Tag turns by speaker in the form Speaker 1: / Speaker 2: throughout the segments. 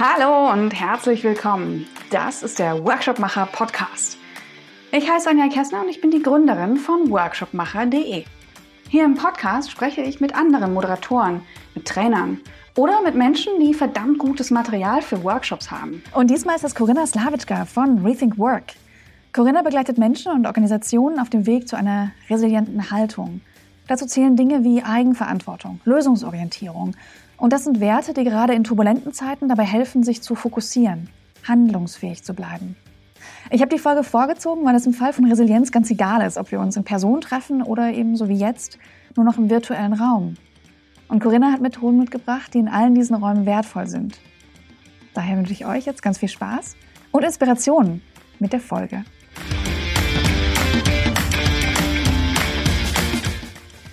Speaker 1: Hallo und herzlich willkommen. Das ist der Workshopmacher Podcast. Ich heiße Anja Kessner und ich bin die Gründerin von workshopmacher.de. Hier im Podcast spreche ich mit anderen Moderatoren, mit Trainern oder mit Menschen, die verdammt gutes Material für Workshops haben.
Speaker 2: Und diesmal ist das Corinna Slavitschka von Rethink Work. Corinna begleitet Menschen und Organisationen auf dem Weg zu einer resilienten Haltung. Dazu zählen Dinge wie Eigenverantwortung, Lösungsorientierung und das sind Werte, die gerade in turbulenten Zeiten dabei helfen, sich zu fokussieren, handlungsfähig zu bleiben. Ich habe die Folge vorgezogen, weil es im Fall von Resilienz ganz egal ist, ob wir uns in Person treffen oder eben so wie jetzt nur noch im virtuellen Raum. Und Corinna hat Methoden mitgebracht, die in allen diesen Räumen wertvoll sind. Daher wünsche ich euch jetzt ganz viel Spaß und Inspiration mit der Folge.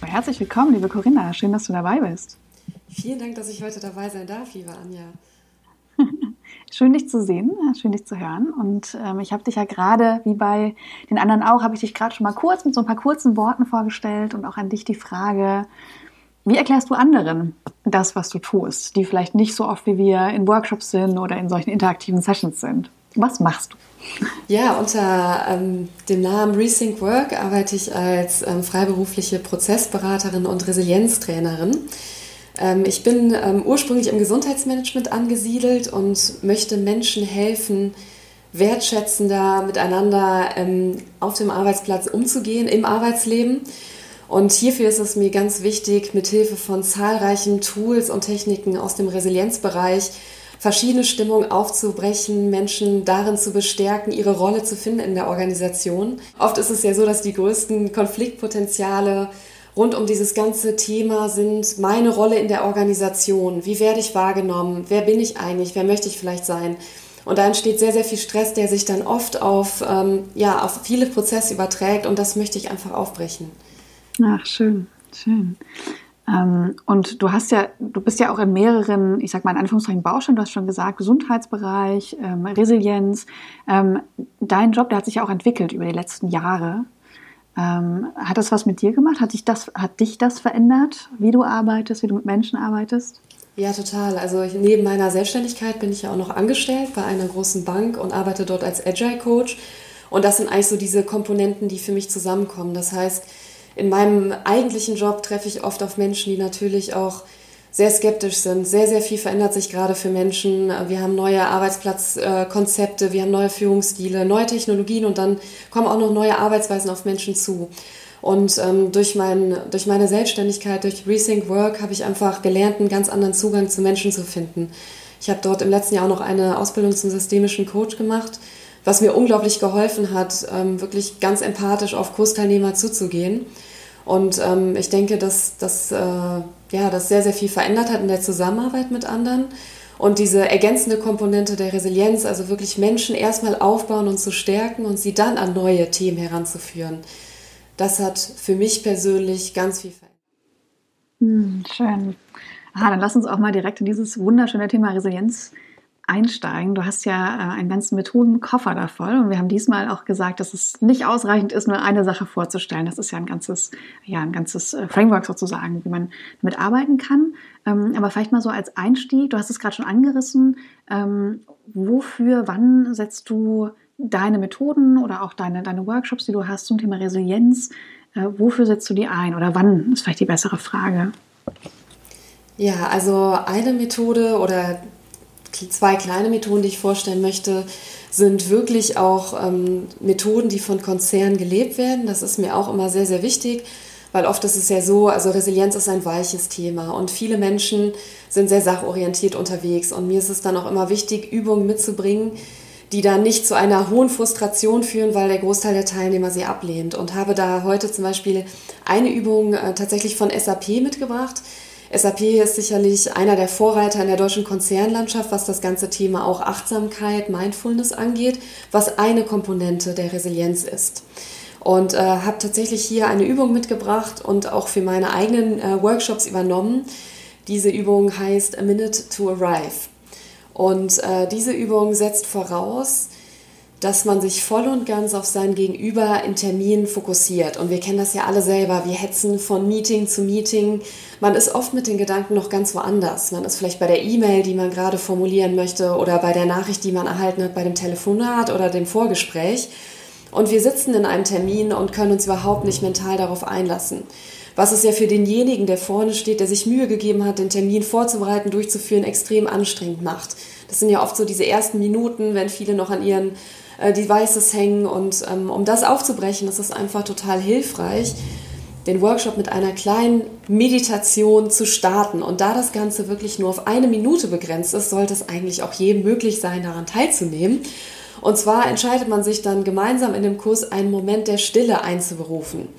Speaker 1: Herzlich willkommen, liebe Corinna. Schön, dass du dabei bist.
Speaker 3: Vielen Dank, dass ich heute dabei sein darf, liebe Anja.
Speaker 1: Schön, dich zu sehen, schön, dich zu hören. Und ähm, ich habe dich ja gerade, wie bei den anderen auch, habe ich dich gerade schon mal kurz mit so ein paar kurzen Worten vorgestellt und auch an dich die Frage, wie erklärst du anderen das, was du tust, die vielleicht nicht so oft wie wir in Workshops sind oder in solchen interaktiven Sessions sind? Was machst du?
Speaker 3: Ja, unter ähm, dem Namen Rethink Work arbeite ich als ähm, freiberufliche Prozessberaterin und Resilienztrainerin. Ähm, ich bin ähm, ursprünglich im Gesundheitsmanagement angesiedelt und möchte Menschen helfen, wertschätzender miteinander ähm, auf dem Arbeitsplatz umzugehen, im Arbeitsleben. Und hierfür ist es mir ganz wichtig, mithilfe von zahlreichen Tools und Techniken aus dem Resilienzbereich verschiedene Stimmungen aufzubrechen, Menschen darin zu bestärken, ihre Rolle zu finden in der Organisation. Oft ist es ja so, dass die größten Konfliktpotenziale rund um dieses ganze Thema sind meine Rolle in der Organisation. Wie werde ich wahrgenommen? Wer bin ich eigentlich? Wer möchte ich vielleicht sein? Und da entsteht sehr, sehr viel Stress, der sich dann oft auf, ähm, ja, auf viele Prozesse überträgt und das möchte ich einfach aufbrechen.
Speaker 1: Ach, schön, schön. Ähm, und du hast ja, du bist ja auch in mehreren, ich sag mal in Anführungszeichen Baustellen, du hast schon gesagt, Gesundheitsbereich, ähm, Resilienz. Ähm, dein Job, der hat sich ja auch entwickelt über die letzten Jahre. Ähm, hat das was mit dir gemacht? Hat dich, das, hat dich das verändert, wie du arbeitest, wie du mit Menschen arbeitest?
Speaker 3: Ja, total. Also ich, neben meiner Selbstständigkeit bin ich ja auch noch angestellt bei einer großen Bank und arbeite dort als Agile Coach. Und das sind eigentlich so diese Komponenten, die für mich zusammenkommen. Das heißt, in meinem eigentlichen Job treffe ich oft auf Menschen, die natürlich auch sehr skeptisch sind. Sehr, sehr viel verändert sich gerade für Menschen. Wir haben neue Arbeitsplatzkonzepte, wir haben neue Führungsstile, neue Technologien und dann kommen auch noch neue Arbeitsweisen auf Menschen zu. Und ähm, durch, mein, durch meine Selbstständigkeit, durch Rethink Work, habe ich einfach gelernt, einen ganz anderen Zugang zu Menschen zu finden. Ich habe dort im letzten Jahr auch noch eine Ausbildung zum systemischen Coach gemacht, was mir unglaublich geholfen hat, ähm, wirklich ganz empathisch auf Kursteilnehmer zuzugehen. Und ähm, ich denke, dass, dass äh, ja, das sehr, sehr viel verändert hat in der Zusammenarbeit mit anderen. Und diese ergänzende Komponente der Resilienz, also wirklich Menschen erstmal aufbauen und zu stärken und sie dann an neue Themen heranzuführen, das hat für mich persönlich ganz viel verändert.
Speaker 1: Hm, schön. Ah, dann lass uns auch mal direkt in dieses wunderschöne Thema Resilienz einsteigen. Du hast ja äh, einen ganzen Methodenkoffer da voll und wir haben diesmal auch gesagt, dass es nicht ausreichend ist, nur eine Sache vorzustellen. Das ist ja ein ganzes, ja, ein ganzes äh, Framework sozusagen, wie man damit arbeiten kann. Ähm, aber vielleicht mal so als Einstieg, du hast es gerade schon angerissen, ähm, wofür, wann setzt du deine Methoden oder auch deine, deine Workshops, die du hast zum Thema Resilienz, äh, wofür setzt du die ein oder wann ist vielleicht die bessere Frage?
Speaker 3: Ja, also eine Methode oder zwei kleine Methoden, die ich vorstellen möchte, sind wirklich auch ähm, Methoden, die von Konzernen gelebt werden. Das ist mir auch immer sehr, sehr wichtig, weil oft ist es ja so, also Resilienz ist ein weiches Thema und viele Menschen sind sehr sachorientiert unterwegs und mir ist es dann auch immer wichtig, Übungen mitzubringen, die dann nicht zu einer hohen Frustration führen, weil der Großteil der Teilnehmer sie ablehnt. Und habe da heute zum Beispiel eine Übung äh, tatsächlich von SAP mitgebracht. SAP ist sicherlich einer der Vorreiter in der deutschen Konzernlandschaft, was das ganze Thema auch Achtsamkeit, Mindfulness angeht, was eine Komponente der Resilienz ist. Und äh, habe tatsächlich hier eine Übung mitgebracht und auch für meine eigenen äh, Workshops übernommen. Diese Übung heißt A Minute to Arrive. Und äh, diese Übung setzt voraus, dass man sich voll und ganz auf sein Gegenüber in Terminen fokussiert. Und wir kennen das ja alle selber. Wir hetzen von Meeting zu Meeting. Man ist oft mit den Gedanken noch ganz woanders. Man ist vielleicht bei der E-Mail, die man gerade formulieren möchte, oder bei der Nachricht, die man erhalten hat, bei dem Telefonat oder dem Vorgespräch. Und wir sitzen in einem Termin und können uns überhaupt nicht mental darauf einlassen. Was es ja für denjenigen, der vorne steht, der sich Mühe gegeben hat, den Termin vorzubereiten, durchzuführen, extrem anstrengend macht. Das sind ja oft so diese ersten Minuten, wenn viele noch an ihren äh, Devices hängen. Und ähm, um das aufzubrechen, ist es einfach total hilfreich, den Workshop mit einer kleinen Meditation zu starten. Und da das Ganze wirklich nur auf eine Minute begrenzt ist, sollte es eigentlich auch jedem möglich sein, daran teilzunehmen. Und zwar entscheidet man sich dann gemeinsam in dem Kurs einen Moment der Stille einzuberufen.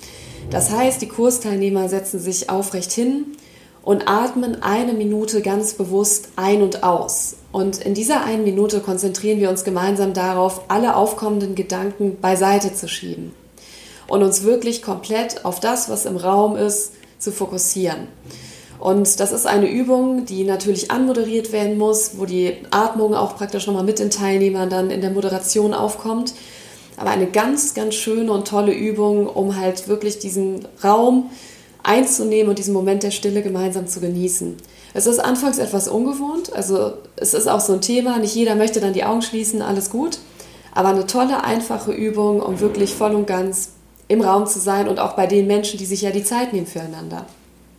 Speaker 3: Das heißt, die Kursteilnehmer setzen sich aufrecht hin und atmen eine Minute ganz bewusst ein und aus. Und in dieser einen Minute konzentrieren wir uns gemeinsam darauf, alle aufkommenden Gedanken beiseite zu schieben und uns wirklich komplett auf das, was im Raum ist, zu fokussieren. Und das ist eine Übung, die natürlich anmoderiert werden muss, wo die Atmung auch praktisch nochmal mit den Teilnehmern dann in der Moderation aufkommt. Aber eine ganz, ganz schöne und tolle Übung, um halt wirklich diesen Raum einzunehmen und diesen Moment der Stille gemeinsam zu genießen. Es ist anfangs etwas ungewohnt, also es ist auch so ein Thema, nicht jeder möchte dann die Augen schließen, alles gut, aber eine tolle, einfache Übung, um wirklich voll und ganz im Raum zu sein und auch bei den Menschen, die sich ja die Zeit nehmen füreinander.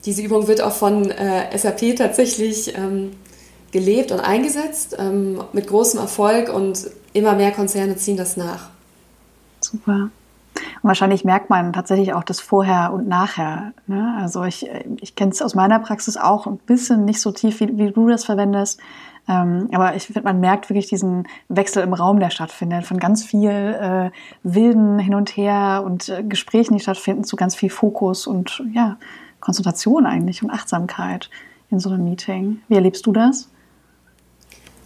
Speaker 3: Diese Übung wird auch von äh, SAP tatsächlich ähm, gelebt und eingesetzt, ähm, mit großem Erfolg und immer mehr Konzerne ziehen das nach.
Speaker 1: Super. Und wahrscheinlich merkt man tatsächlich auch das Vorher und Nachher. Ne? Also ich, ich kenne es aus meiner Praxis auch ein bisschen nicht so tief, wie, wie du das verwendest. Ähm, aber ich finde, man merkt wirklich diesen Wechsel im Raum, der stattfindet, von ganz viel äh, wilden hin und her und äh, Gesprächen, die stattfinden, zu ganz viel Fokus und ja, Konzentration eigentlich und Achtsamkeit in so einem Meeting. Wie erlebst du das?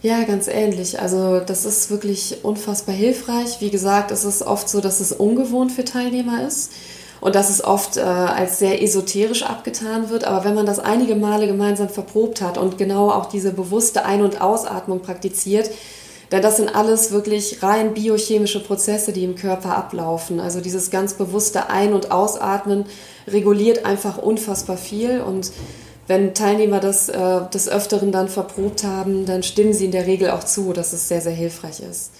Speaker 3: Ja, ganz ähnlich. Also das ist wirklich unfassbar hilfreich. Wie gesagt, es ist oft so, dass es ungewohnt für Teilnehmer ist und dass es oft äh, als sehr esoterisch abgetan wird. Aber wenn man das einige Male gemeinsam verprobt hat und genau auch diese bewusste Ein- und Ausatmung praktiziert, denn das sind alles wirklich rein biochemische Prozesse, die im Körper ablaufen. Also dieses ganz bewusste Ein- und Ausatmen reguliert einfach unfassbar viel und wenn Teilnehmer das äh, des Öfteren dann verprobt haben, dann stimmen sie in der Regel auch zu, dass es sehr, sehr hilfreich ist.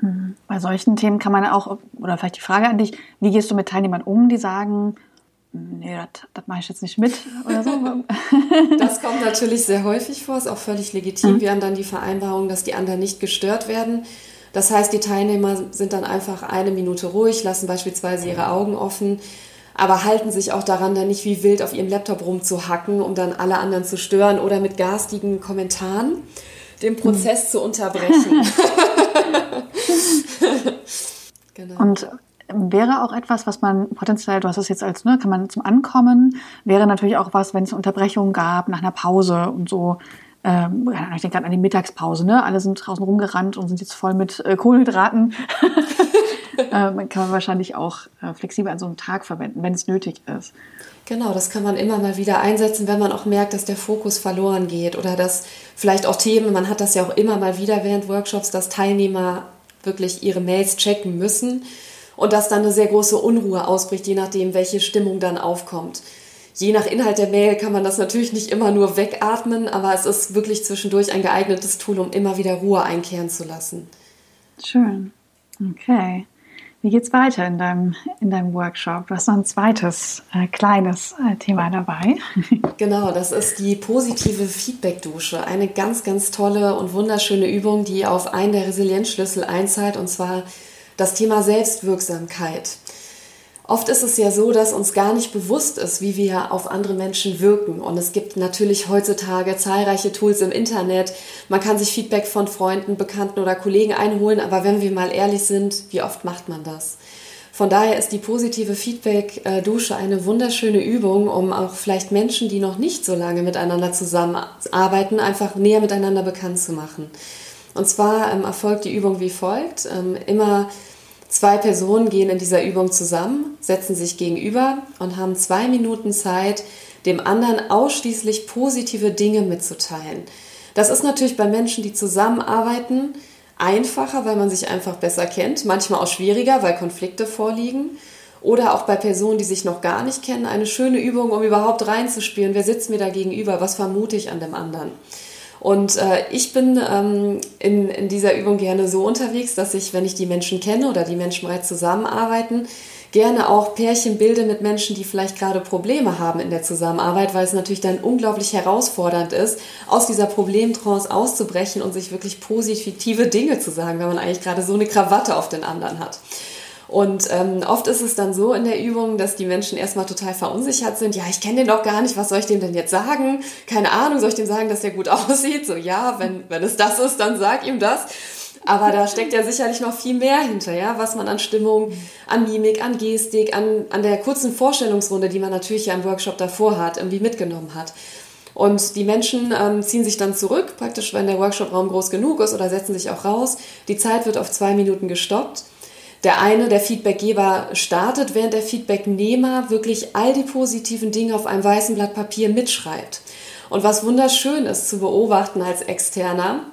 Speaker 1: Mhm. Bei solchen Themen kann man auch, oder vielleicht die Frage an dich, wie gehst du mit Teilnehmern um, die sagen, nee, das, das mache ich jetzt nicht mit oder so?
Speaker 3: das kommt natürlich sehr häufig vor, ist auch völlig legitim. Mhm. Wir haben dann die Vereinbarung, dass die anderen nicht gestört werden. Das heißt, die Teilnehmer sind dann einfach eine Minute ruhig, lassen beispielsweise ihre Augen offen aber halten sich auch daran, dann nicht wie wild auf ihrem Laptop rumzuhacken, um dann alle anderen zu stören oder mit garstigen Kommentaren den Prozess mhm. zu unterbrechen.
Speaker 1: genau. Und wäre auch etwas, was man potenziell, du hast es jetzt als, ne, kann man zum Ankommen, wäre natürlich auch was, wenn es Unterbrechungen gab nach einer Pause und so. Ähm, ich denke gerade an die Mittagspause, ne? Alle sind draußen rumgerannt und sind jetzt voll mit äh, Kohlenhydraten. kann man wahrscheinlich auch äh, flexibel an so einem Tag verwenden, wenn es nötig ist.
Speaker 3: Genau, das kann man immer mal wieder einsetzen, wenn man auch merkt, dass der Fokus verloren geht oder dass vielleicht auch Themen, man hat das ja auch immer mal wieder während Workshops, dass Teilnehmer wirklich ihre Mails checken müssen und dass dann eine sehr große Unruhe ausbricht, je nachdem, welche Stimmung dann aufkommt. Je nach Inhalt der Mail kann man das natürlich nicht immer nur wegatmen, aber es ist wirklich zwischendurch ein geeignetes Tool, um immer wieder Ruhe einkehren zu lassen.
Speaker 1: Schön. Okay. Wie geht's weiter in deinem, in deinem Workshop? Du hast noch ein zweites äh, kleines äh, Thema dabei.
Speaker 3: Genau, das ist die positive Feedback-Dusche. Eine ganz, ganz tolle und wunderschöne Übung, die auf einen der Resilienzschlüssel einzahlt, und zwar das Thema Selbstwirksamkeit. Oft ist es ja so, dass uns gar nicht bewusst ist, wie wir auf andere Menschen wirken. Und es gibt natürlich heutzutage zahlreiche Tools im Internet. Man kann sich Feedback von Freunden, Bekannten oder Kollegen einholen. Aber wenn wir mal ehrlich sind, wie oft macht man das? Von daher ist die positive Feedback-Dusche eine wunderschöne Übung, um auch vielleicht Menschen, die noch nicht so lange miteinander zusammenarbeiten, einfach näher miteinander bekannt zu machen. Und zwar ähm, erfolgt die Übung wie folgt. Ähm, immer Zwei Personen gehen in dieser Übung zusammen, setzen sich gegenüber und haben zwei Minuten Zeit, dem anderen ausschließlich positive Dinge mitzuteilen. Das ist natürlich bei Menschen, die zusammenarbeiten, einfacher, weil man sich einfach besser kennt, manchmal auch schwieriger, weil Konflikte vorliegen. Oder auch bei Personen, die sich noch gar nicht kennen, eine schöne Übung, um überhaupt reinzuspielen. Wer sitzt mir da gegenüber? Was vermute ich an dem anderen? Und äh, ich bin ähm, in, in dieser Übung gerne so unterwegs, dass ich, wenn ich die Menschen kenne oder die Menschen bereits zusammenarbeiten, gerne auch Pärchen bilde mit Menschen, die vielleicht gerade Probleme haben in der Zusammenarbeit, weil es natürlich dann unglaublich herausfordernd ist, aus dieser Problemtrance auszubrechen und sich wirklich positive Dinge zu sagen, wenn man eigentlich gerade so eine Krawatte auf den anderen hat. Und ähm, oft ist es dann so in der Übung, dass die Menschen erstmal total verunsichert sind. Ja, ich kenne den doch gar nicht, was soll ich dem denn jetzt sagen? Keine Ahnung, soll ich dem sagen, dass der gut aussieht? So, ja, wenn, wenn es das ist, dann sag ihm das. Aber da steckt ja sicherlich noch viel mehr hinter, ja, was man an Stimmung, an Mimik, an Gestik, an, an der kurzen Vorstellungsrunde, die man natürlich ja im Workshop davor hat, irgendwie mitgenommen hat. Und die Menschen ähm, ziehen sich dann zurück, praktisch, wenn der Workshopraum groß genug ist oder setzen sich auch raus. Die Zeit wird auf zwei Minuten gestoppt. Der eine, der Feedbackgeber, startet, während der Feedbacknehmer wirklich all die positiven Dinge auf einem weißen Blatt Papier mitschreibt. Und was wunderschön ist zu beobachten als Externer,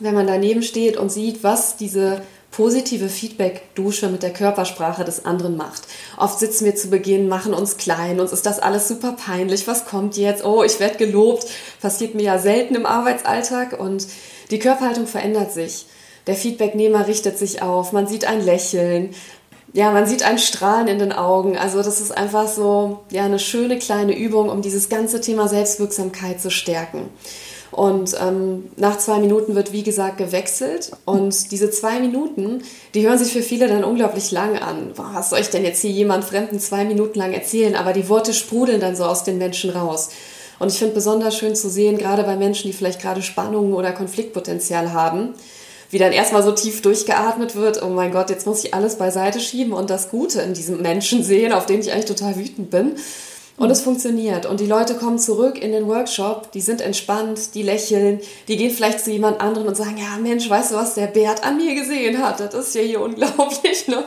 Speaker 3: wenn man daneben steht und sieht, was diese positive Feedback-Dusche mit der Körpersprache des anderen macht. Oft sitzen wir zu Beginn, machen uns klein, uns ist das alles super peinlich. Was kommt jetzt? Oh, ich werde gelobt. Passiert mir ja selten im Arbeitsalltag und die Körperhaltung verändert sich. Der Feedbacknehmer richtet sich auf, man sieht ein Lächeln, ja, man sieht ein Strahlen in den Augen. Also das ist einfach so ja eine schöne kleine Übung, um dieses ganze Thema Selbstwirksamkeit zu stärken. Und ähm, nach zwei Minuten wird, wie gesagt, gewechselt. Und diese zwei Minuten, die hören sich für viele dann unglaublich lang an. Boah, was soll ich denn jetzt hier jemand Fremden zwei Minuten lang erzählen? Aber die Worte sprudeln dann so aus den Menschen raus. Und ich finde besonders schön zu sehen, gerade bei Menschen, die vielleicht gerade Spannungen oder Konfliktpotenzial haben, wie dann erstmal so tief durchgeatmet wird, oh mein Gott, jetzt muss ich alles beiseite schieben und das Gute in diesem Menschen sehen, auf den ich eigentlich total wütend bin. Und es funktioniert. Und die Leute kommen zurück in den Workshop, die sind entspannt, die lächeln, die gehen vielleicht zu jemand anderem und sagen, ja Mensch, weißt du was der Bert an mir gesehen hat? Das ist ja hier unglaublich. Ne?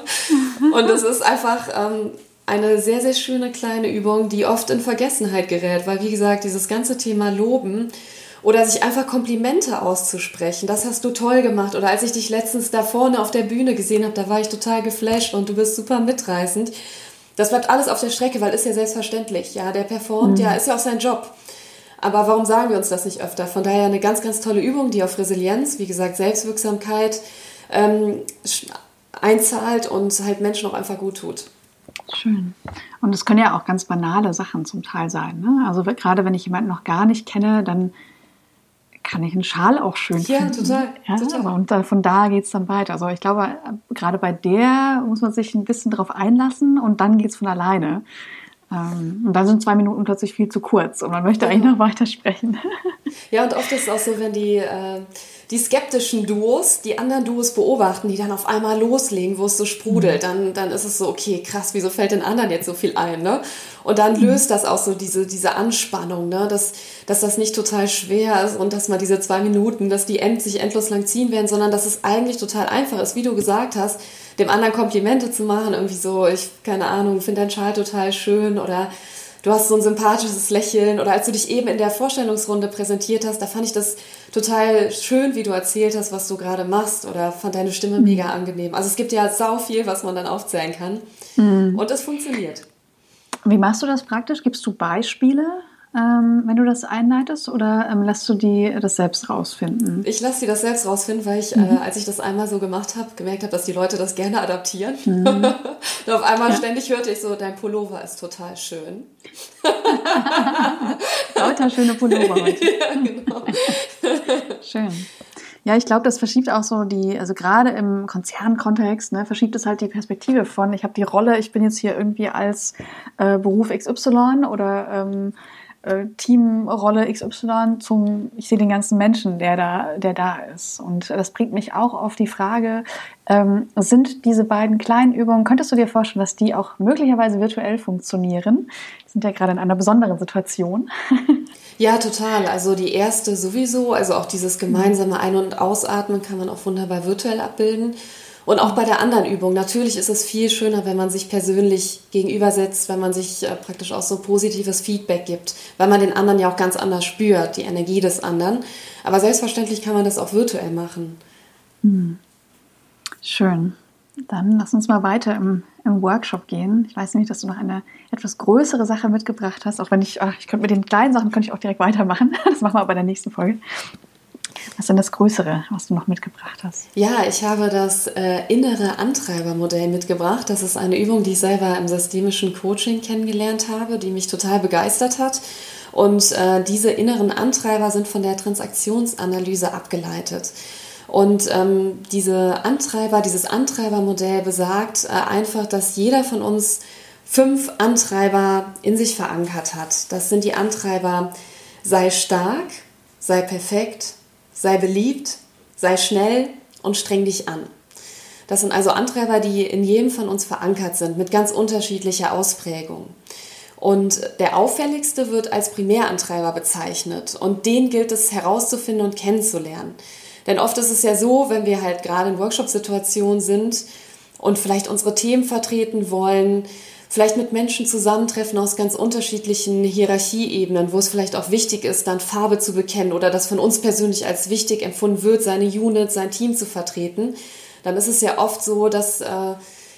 Speaker 3: Und das ist einfach ähm, eine sehr, sehr schöne kleine Übung, die oft in Vergessenheit gerät, weil wie gesagt, dieses ganze Thema Loben oder sich einfach Komplimente auszusprechen. Das hast du toll gemacht. Oder als ich dich letztens da vorne auf der Bühne gesehen habe, da war ich total geflasht und du bist super mitreißend. Das bleibt alles auf der Strecke, weil ist ja selbstverständlich. Ja, der performt, mhm. ja, ist ja auch sein Job. Aber warum sagen wir uns das nicht öfter? Von daher eine ganz, ganz tolle Übung, die auf Resilienz, wie gesagt, Selbstwirksamkeit ähm, einzahlt und halt Menschen auch einfach gut tut.
Speaker 1: Schön. Und es können ja auch ganz banale Sachen zum Teil sein. Ne? Also gerade wenn ich jemanden noch gar nicht kenne, dann kann ich einen Schal auch schön
Speaker 3: ja,
Speaker 1: finden.
Speaker 3: Total,
Speaker 1: ja,
Speaker 3: total.
Speaker 1: Und von da geht es dann weiter. Also ich glaube, gerade bei der muss man sich ein bisschen drauf einlassen und dann geht es von alleine. Ähm, und dann sind zwei Minuten plötzlich viel zu kurz und man möchte eigentlich noch weitersprechen.
Speaker 3: Ja, und oft ist es auch so, wenn die, äh, die skeptischen Duos die anderen Duos beobachten, die dann auf einmal loslegen, wo es so sprudelt, mhm. dann, dann ist es so, okay, krass, wieso fällt den anderen jetzt so viel ein? Ne? Und dann mhm. löst das auch so diese, diese Anspannung, ne? dass, dass das nicht total schwer ist und dass man diese zwei Minuten, dass die end, sich endlos lang ziehen werden, sondern dass es eigentlich total einfach ist, wie du gesagt hast, dem anderen Komplimente zu machen, irgendwie so, ich, keine Ahnung, finde deinen Schal total schön oder du hast so ein sympathisches Lächeln oder als du dich eben in der Vorstellungsrunde präsentiert hast, da fand ich das total schön, wie du erzählt hast, was du gerade machst oder fand deine Stimme mhm. mega angenehm. Also es gibt ja sau viel, was man dann aufzählen kann mhm. und es funktioniert.
Speaker 1: Wie machst du das praktisch? Gibst du Beispiele? ähm, wenn du das einleitest oder ähm, lässt du die das selbst rausfinden?
Speaker 3: Ich lasse sie das selbst rausfinden, weil ich, äh, mhm. äh, als ich das einmal so gemacht habe, gemerkt habe, dass die Leute das gerne adaptieren. Mhm. Und auf einmal ja. ständig hörte ich so, dein Pullover ist total schön.
Speaker 1: Lauter schöne Pullover heute. ja, genau. schön. Ja, ich glaube, das verschiebt auch so die, also gerade im Konzernkontext, ne, verschiebt es halt die Perspektive von, ich habe die Rolle, ich bin jetzt hier irgendwie als äh, Beruf XY oder ähm, äh, Teamrolle XY zum, ich sehe den ganzen Menschen, der da, der da ist. Und das bringt mich auch auf die Frage, ähm, sind diese beiden kleinen Übungen, könntest du dir vorstellen, dass die auch möglicherweise virtuell funktionieren? Wir sind ja gerade in einer besonderen Situation.
Speaker 3: Ja, total. Also die erste sowieso, also auch dieses gemeinsame Ein- und Ausatmen kann man auch wunderbar virtuell abbilden. Und auch bei der anderen Übung. Natürlich ist es viel schöner, wenn man sich persönlich gegenübersetzt, wenn man sich äh, praktisch auch so positives Feedback gibt, weil man den anderen ja auch ganz anders spürt, die Energie des anderen. Aber selbstverständlich kann man das auch virtuell machen.
Speaker 1: Hm. Schön. Dann lass uns mal weiter im, im, Workshop gehen. Ich weiß nämlich, dass du noch eine etwas größere Sache mitgebracht hast, auch wenn ich, ach, ich könnte mit den kleinen Sachen könnte ich auch direkt weitermachen. Das machen wir aber bei der nächsten Folge. Was ist denn das Größere, was du noch mitgebracht hast?
Speaker 3: Ja, ich habe das äh, innere Antreibermodell mitgebracht. Das ist eine Übung, die ich selber im systemischen Coaching kennengelernt habe, die mich total begeistert hat. Und äh, diese inneren Antreiber sind von der Transaktionsanalyse abgeleitet. Und ähm, diese Antreiber, dieses Antreibermodell besagt äh, einfach, dass jeder von uns fünf Antreiber in sich verankert hat. Das sind die Antreiber, sei stark, sei perfekt, sei beliebt, sei schnell und streng dich an. Das sind also Antreiber, die in jedem von uns verankert sind, mit ganz unterschiedlicher Ausprägung. Und der auffälligste wird als Primärantreiber bezeichnet. Und den gilt es herauszufinden und kennenzulernen. Denn oft ist es ja so, wenn wir halt gerade in Workshop-Situationen sind und vielleicht unsere Themen vertreten wollen, vielleicht mit Menschen zusammentreffen aus ganz unterschiedlichen Hierarchieebenen, wo es vielleicht auch wichtig ist, dann Farbe zu bekennen oder das von uns persönlich als wichtig empfunden wird, seine Unit, sein Team zu vertreten, dann ist es ja oft so, dass äh,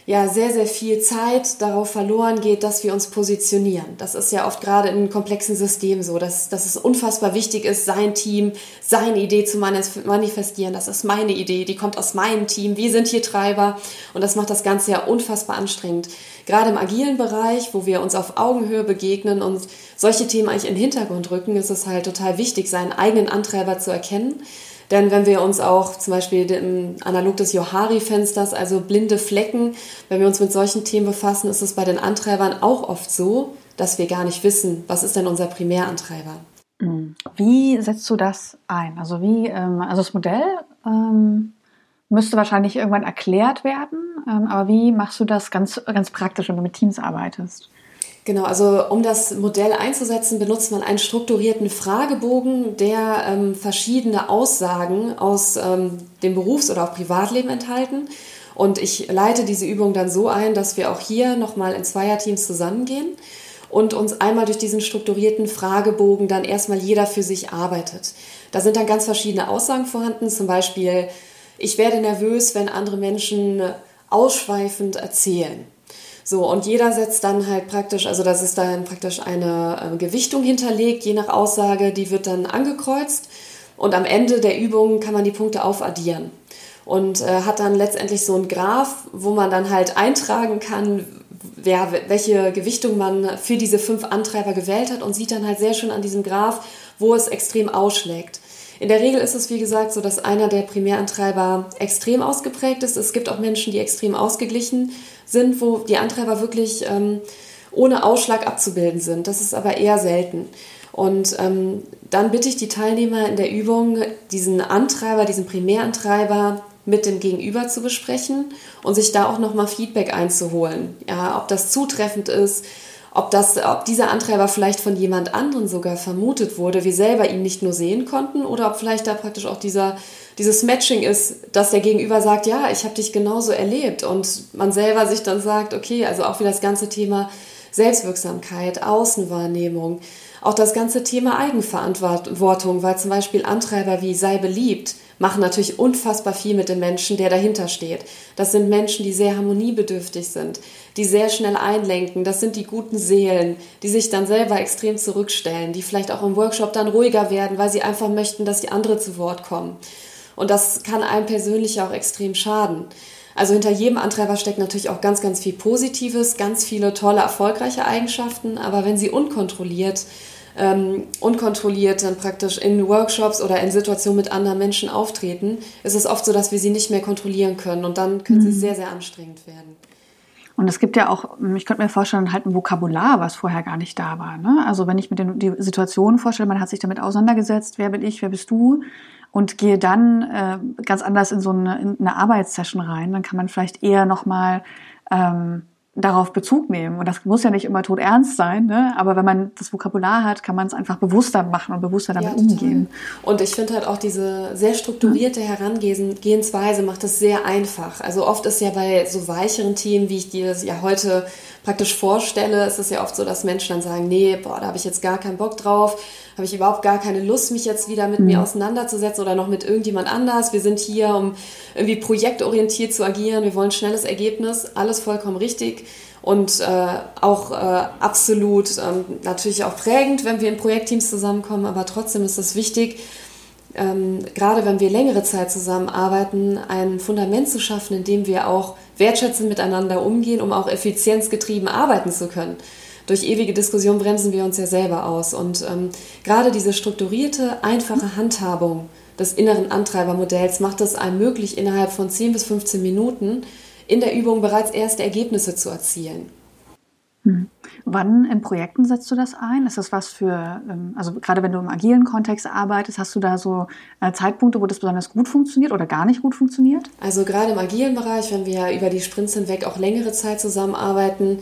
Speaker 3: ja sehr, sehr viel Zeit darauf verloren geht, dass wir uns positionieren. Das ist ja oft gerade in komplexen Systemen so, dass, dass es unfassbar wichtig ist, sein Team, seine Idee zu manifestieren. Das ist meine Idee, die kommt aus meinem Team. Wir sind hier Treiber und das macht das Ganze ja unfassbar anstrengend. Gerade im agilen Bereich, wo wir uns auf Augenhöhe begegnen und solche Themen eigentlich in den Hintergrund rücken, ist es halt total wichtig, seinen eigenen Antreiber zu erkennen denn wenn wir uns auch zum Beispiel im analog des Johari-Fensters, also blinde Flecken, wenn wir uns mit solchen Themen befassen, ist es bei den Antreibern auch oft so, dass wir gar nicht wissen, was ist denn unser Primärantreiber.
Speaker 1: Mhm. Wie setzt du das ein? Also wie, ähm, also das Modell ähm, müsste wahrscheinlich irgendwann erklärt werden, ähm, aber wie machst du das ganz, ganz praktisch, wenn du mit Teams arbeitest?
Speaker 3: Genau, also um das Modell einzusetzen, benutzt man einen strukturierten Fragebogen, der ähm, verschiedene Aussagen aus ähm, dem Berufs- oder auch Privatleben enthalten. Und ich leite diese Übung dann so ein, dass wir auch hier nochmal in Zweierteams zusammengehen und uns einmal durch diesen strukturierten Fragebogen dann erstmal jeder für sich arbeitet. Da sind dann ganz verschiedene Aussagen vorhanden, zum Beispiel, ich werde nervös, wenn andere Menschen ausschweifend erzählen. So, und jeder setzt dann halt praktisch, also das ist dann praktisch eine äh, Gewichtung hinterlegt, je nach Aussage, die wird dann angekreuzt und am Ende der Übung kann man die Punkte aufaddieren und äh, hat dann letztendlich so einen Graph, wo man dann halt eintragen kann, wer, welche Gewichtung man für diese fünf Antreiber gewählt hat und sieht dann halt sehr schön an diesem Graph, wo es extrem ausschlägt. In der Regel ist es, wie gesagt, so, dass einer der Primärantreiber extrem ausgeprägt ist. Es gibt auch Menschen, die extrem ausgeglichen sind, wo die Antreiber wirklich ähm, ohne Ausschlag abzubilden sind. Das ist aber eher selten. Und ähm, dann bitte ich die Teilnehmer in der Übung, diesen Antreiber, diesen Primärantreiber mit dem Gegenüber zu besprechen und sich da auch nochmal Feedback einzuholen. Ja, ob das zutreffend ist, ob, das, ob dieser Antreiber vielleicht von jemand anderem sogar vermutet wurde, wir selber ihn nicht nur sehen konnten oder ob vielleicht da praktisch auch dieser, dieses Matching ist, dass der Gegenüber sagt, ja, ich habe dich genauso erlebt und man selber sich dann sagt, okay, also auch wie das ganze Thema Selbstwirksamkeit, Außenwahrnehmung, auch das ganze Thema Eigenverantwortung, weil zum Beispiel Antreiber wie sei beliebt, machen natürlich unfassbar viel mit dem Menschen, der dahinter steht. Das sind Menschen, die sehr harmoniebedürftig sind, die sehr schnell einlenken. Das sind die guten Seelen, die sich dann selber extrem zurückstellen, die vielleicht auch im Workshop dann ruhiger werden, weil sie einfach möchten, dass die andere zu Wort kommen. Und das kann einem persönlich auch extrem schaden. Also hinter jedem Antreiber steckt natürlich auch ganz, ganz viel Positives, ganz viele tolle, erfolgreiche Eigenschaften. Aber wenn sie unkontrolliert ähm, unkontrolliert dann praktisch in Workshops oder in Situationen mit anderen Menschen auftreten, ist es oft so, dass wir sie nicht mehr kontrollieren können und dann können mhm. sie sehr, sehr anstrengend werden.
Speaker 1: Und es gibt ja auch, ich könnte mir vorstellen, halt ein Vokabular, was vorher gar nicht da war. Ne? Also wenn ich mir die Situation vorstelle, man hat sich damit auseinandergesetzt, wer bin ich, wer bist du, und gehe dann äh, ganz anders in so eine, in eine Arbeitssession rein, dann kann man vielleicht eher nochmal ähm, darauf Bezug nehmen. Und das muss ja nicht immer tot ernst sein, ne? aber wenn man das Vokabular hat, kann man es einfach bewusster machen und bewusster damit ja, umgehen.
Speaker 3: Und ich finde halt auch diese sehr strukturierte Herangehensweise macht es sehr einfach. Also oft ist ja bei so weicheren Themen, wie ich dir das ja heute praktisch vorstelle, ist es ja oft so, dass Menschen dann sagen, nee, boah, da habe ich jetzt gar keinen Bock drauf, habe ich überhaupt gar keine Lust, mich jetzt wieder mit mhm. mir auseinanderzusetzen oder noch mit irgendjemand anders. Wir sind hier, um irgendwie projektorientiert zu agieren. Wir wollen schnelles Ergebnis. Alles vollkommen richtig und äh, auch äh, absolut ähm, natürlich auch prägend, wenn wir in Projektteams zusammenkommen. Aber trotzdem ist es wichtig, ähm, gerade wenn wir längere Zeit zusammenarbeiten, ein Fundament zu schaffen, in dem wir auch wertschätzend miteinander umgehen, um auch effizienzgetrieben arbeiten zu können durch ewige Diskussion bremsen wir uns ja selber aus. Und ähm, gerade diese strukturierte, einfache Handhabung des inneren Antreibermodells macht es einem möglich, innerhalb von 10 bis 15 Minuten in der Übung bereits erste Ergebnisse zu erzielen.
Speaker 1: Hm. Wann in Projekten setzt du das ein? Ist das was für, ähm, also gerade wenn du im agilen Kontext arbeitest, hast du da so äh, Zeitpunkte, wo das besonders gut funktioniert oder gar nicht gut funktioniert?
Speaker 3: Also gerade im agilen Bereich, wenn wir über die Sprints hinweg auch längere Zeit zusammenarbeiten,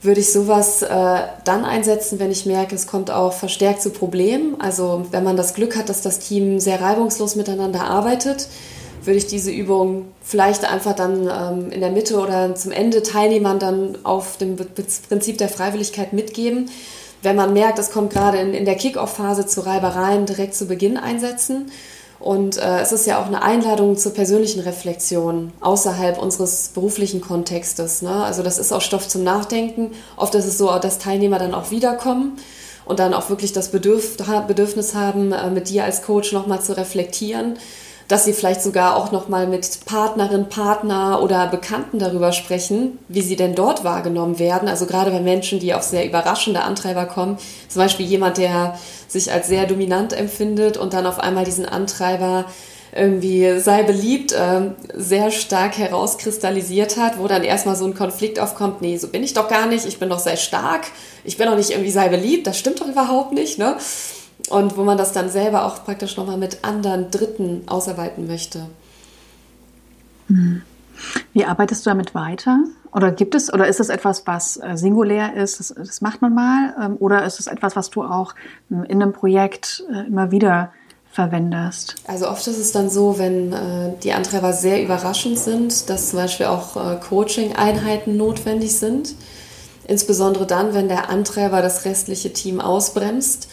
Speaker 3: würde ich sowas äh, dann einsetzen, wenn ich merke, es kommt auch verstärkt zu Problemen. Also wenn man das Glück hat, dass das Team sehr reibungslos miteinander arbeitet, würde ich diese Übung vielleicht einfach dann ähm, in der Mitte oder zum Ende Teilnehmern dann auf dem Prinzip der Freiwilligkeit mitgeben. Wenn man merkt, es kommt gerade in, in der Kick-Off-Phase zu Reibereien, direkt zu Beginn einsetzen und äh, es ist ja auch eine Einladung zur persönlichen Reflexion außerhalb unseres beruflichen Kontextes. Ne? Also das ist auch Stoff zum Nachdenken. Oft ist es so, dass Teilnehmer dann auch wiederkommen und dann auch wirklich das Bedürf Bedürfnis haben, äh, mit dir als Coach nochmal zu reflektieren dass sie vielleicht sogar auch noch mal mit Partnerin, Partner oder Bekannten darüber sprechen, wie sie denn dort wahrgenommen werden. Also gerade bei Menschen, die auf sehr überraschende Antreiber kommen, zum Beispiel jemand, der sich als sehr dominant empfindet und dann auf einmal diesen Antreiber irgendwie sei beliebt, äh, sehr stark herauskristallisiert hat, wo dann erstmal so ein Konflikt aufkommt, nee, so bin ich doch gar nicht, ich bin doch sehr stark, ich bin doch nicht irgendwie sei beliebt, das stimmt doch überhaupt nicht, ne? Und wo man das dann selber auch praktisch nochmal mit anderen Dritten ausarbeiten möchte.
Speaker 1: Hm. Wie arbeitest du damit weiter? Oder gibt es, oder ist es etwas, was äh, singulär ist, das, das macht man mal? Ähm, oder ist es etwas, was du auch ähm, in einem Projekt äh, immer wieder verwendest?
Speaker 3: Also oft ist es dann so, wenn äh, die Antreiber sehr überraschend sind, dass zum Beispiel auch Coaching-Einheiten notwendig sind. Insbesondere dann, wenn der Antreiber das restliche Team ausbremst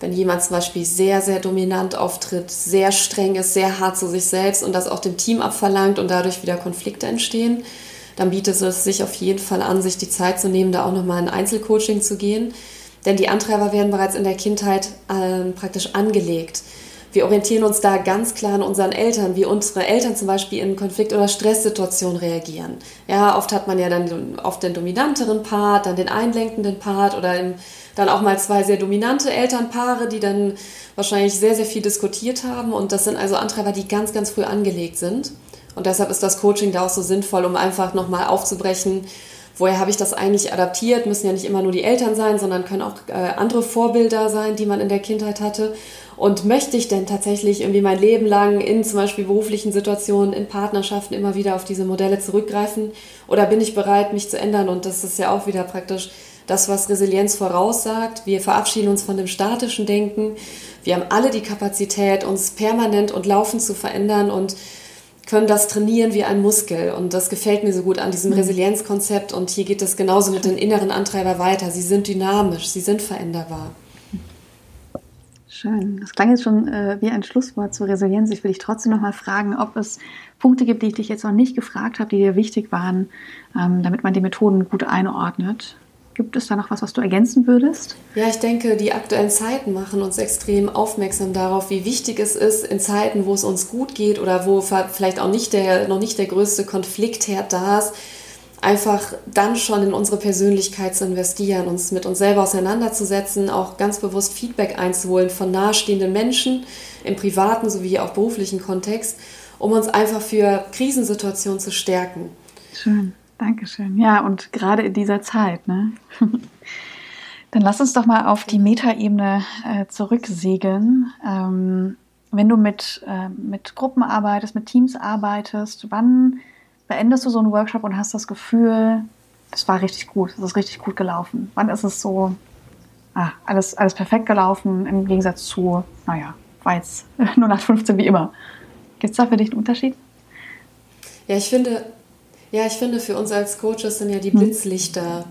Speaker 3: wenn jemand zum Beispiel sehr, sehr dominant auftritt, sehr streng ist, sehr hart zu sich selbst und das auch dem Team abverlangt und dadurch wieder Konflikte entstehen, dann bietet es sich auf jeden Fall an, sich die Zeit zu nehmen, da auch nochmal in Einzelcoaching zu gehen. Denn die Antreiber werden bereits in der Kindheit äh, praktisch angelegt. Wir orientieren uns da ganz klar an unseren Eltern, wie unsere Eltern zum Beispiel in Konflikt- oder Stresssituationen reagieren. Ja, oft hat man ja dann oft den dominanteren Part, dann den einlenkenden Part oder im dann auch mal zwei sehr dominante Elternpaare, die dann wahrscheinlich sehr, sehr viel diskutiert haben. Und das sind also Antreiber, die ganz, ganz früh angelegt sind. Und deshalb ist das Coaching da auch so sinnvoll, um einfach nochmal aufzubrechen, woher habe ich das eigentlich adaptiert? Müssen ja nicht immer nur die Eltern sein, sondern können auch äh, andere Vorbilder sein, die man in der Kindheit hatte. Und möchte ich denn tatsächlich irgendwie mein Leben lang in zum Beispiel beruflichen Situationen, in Partnerschaften immer wieder auf diese Modelle zurückgreifen? Oder bin ich bereit, mich zu ändern? Und das ist ja auch wieder praktisch das, was Resilienz voraussagt. Wir verabschieden uns von dem statischen Denken. Wir haben alle die Kapazität, uns permanent und laufend zu verändern und können das trainieren wie ein Muskel. Und das gefällt mir so gut an diesem mhm. Resilienzkonzept. Und hier geht es genauso mit den inneren Antreiber weiter. Sie sind dynamisch, sie sind veränderbar.
Speaker 1: Schön. Das klang jetzt schon äh, wie ein Schlusswort zur Resilienz. Ich will dich trotzdem noch mal fragen, ob es Punkte gibt, die ich dich jetzt noch nicht gefragt habe, die dir wichtig waren, ähm, damit man die Methoden gut einordnet. Gibt es da noch was, was du ergänzen würdest?
Speaker 3: Ja, ich denke, die aktuellen Zeiten machen uns extrem aufmerksam darauf, wie wichtig es ist, in Zeiten, wo es uns gut geht oder wo vielleicht auch nicht der, noch nicht der größte Konfliktherd da ist, einfach dann schon in unsere Persönlichkeit zu investieren, uns mit uns selber auseinanderzusetzen, auch ganz bewusst Feedback einzuholen von nahestehenden Menschen im privaten sowie auch beruflichen Kontext, um uns einfach für Krisensituationen zu stärken.
Speaker 1: Schön. Dankeschön. Ja, und gerade in dieser Zeit, ne? Dann lass uns doch mal auf die Metaebene äh, zurücksegeln. Ähm, wenn du mit, äh, mit Gruppen arbeitest, mit Teams arbeitest, wann beendest du so einen Workshop und hast das Gefühl, das war richtig gut, das ist richtig gut gelaufen? Wann ist es so, ah, alles, alles perfekt gelaufen im Gegensatz zu, naja, war jetzt nur nach 15 wie immer. Gibt es da für dich einen Unterschied?
Speaker 3: Ja, ich finde, ja, ich finde, für uns als Coaches sind ja die. Blitzlichter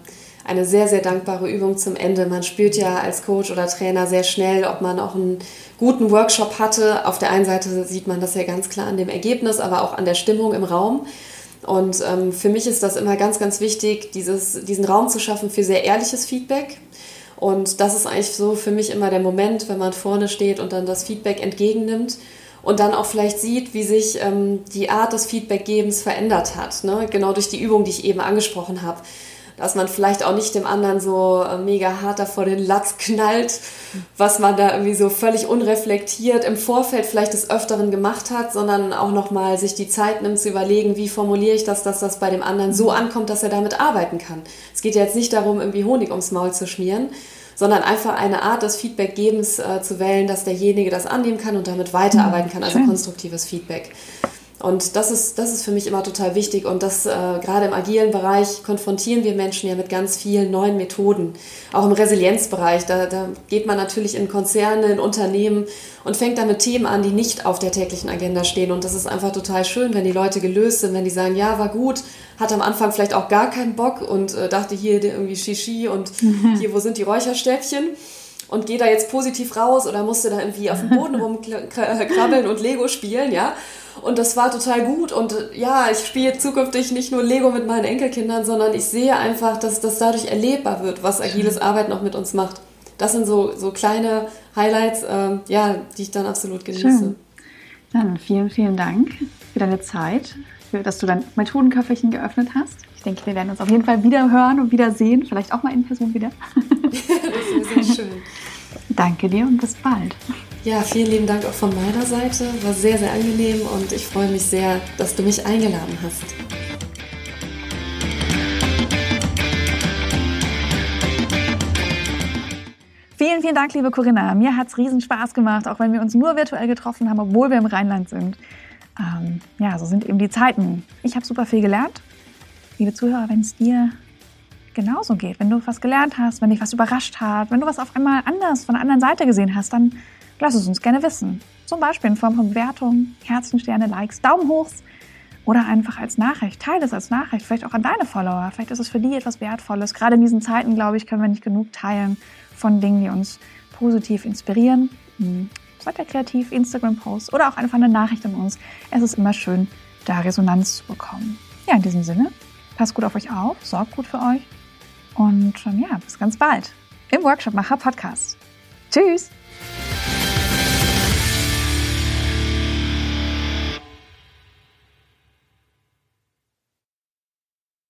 Speaker 3: eine sehr, sehr dankbare Übung zum Ende. Man spürt ja als Coach oder Trainer sehr schnell, ob man auch einen guten Workshop hatte. Auf der einen Seite sieht man das ja ganz klar an dem Ergebnis, aber auch an der Stimmung im Raum. Und ähm, für mich ist das immer ganz, ganz wichtig, dieses, diesen Raum zu schaffen für sehr ehrliches Feedback. Und das ist eigentlich so für mich immer der Moment, wenn man vorne steht und dann das Feedback entgegennimmt und dann auch vielleicht sieht, wie sich ähm, die Art des Feedbackgebens verändert hat. Ne? Genau durch die Übung, die ich eben angesprochen habe. Dass man vielleicht auch nicht dem anderen so äh, mega hart da vor den Latz knallt, was man da irgendwie so völlig unreflektiert im Vorfeld vielleicht des Öfteren gemacht hat, sondern auch nochmal sich die Zeit nimmt zu überlegen, wie formuliere ich das, dass das bei dem anderen so ankommt, dass er damit arbeiten kann. Es geht ja jetzt nicht darum, irgendwie Honig ums Maul zu schmieren, sondern einfach eine Art des Feedbackgebens äh, zu wählen, dass derjenige das annehmen kann und damit weiterarbeiten kann, also Schön. konstruktives Feedback. Und das ist, das ist für mich immer total wichtig. Und das äh, gerade im agilen Bereich konfrontieren wir Menschen ja mit ganz vielen neuen Methoden. Auch im Resilienzbereich. Da, da geht man natürlich in Konzerne, in Unternehmen und fängt dann mit Themen an, die nicht auf der täglichen Agenda stehen. Und das ist einfach total schön, wenn die Leute gelöst sind, wenn die sagen, ja, war gut, hat am Anfang vielleicht auch gar keinen Bock und äh, dachte hier irgendwie Shishi und hier, wo sind die Räucherstäbchen? und gehe da jetzt positiv raus oder musste da irgendwie auf dem Boden rumkrabbeln und Lego spielen, ja. Und das war total gut. Und äh, ja, ich spiele zukünftig nicht nur Lego mit meinen Enkelkindern, sondern ich sehe einfach, dass das dadurch erlebbar wird, was agiles Arbeiten auch mit uns macht. Das sind so, so kleine Highlights, ähm, ja, die ich dann absolut genieße. Schön.
Speaker 1: Dann vielen, vielen Dank für deine Zeit, für, dass du dein Methodenköfferchen geöffnet hast. Ich denke, wir werden uns auf jeden Fall wieder hören und wieder sehen, vielleicht auch mal in Person wieder. das wäre sehr schön. Danke dir und bis bald.
Speaker 3: Ja, vielen lieben Dank auch von meiner Seite. War sehr, sehr angenehm und ich freue mich sehr, dass du mich eingeladen hast.
Speaker 2: Vielen, vielen Dank, liebe Corinna. Mir hat es riesen Spaß gemacht, auch wenn wir uns nur virtuell getroffen haben, obwohl wir im Rheinland sind. Ähm, ja, so sind eben die Zeiten. Ich habe super viel gelernt. Liebe Zuhörer, wenn es dir genauso geht, wenn du was gelernt hast, wenn dich was überrascht hat, wenn du was auf einmal anders von der anderen Seite gesehen hast, dann Lass es uns gerne wissen. Zum Beispiel in Form von Bewertungen, Herzensterne, Likes, Daumen hoch oder einfach als Nachricht. Teile es als Nachricht, vielleicht auch an deine Follower. Vielleicht ist es für die etwas Wertvolles. Gerade in diesen Zeiten, glaube ich, können wir nicht genug teilen von Dingen, die uns positiv inspirieren. Hm. Seid ihr kreativ, Instagram-Post oder auch einfach eine Nachricht an uns. Es ist immer schön, da Resonanz zu bekommen. Ja, in diesem Sinne, passt gut auf euch auf, sorgt gut für euch und ja, bis ganz bald im Workshop Macher Podcast. Tschüss!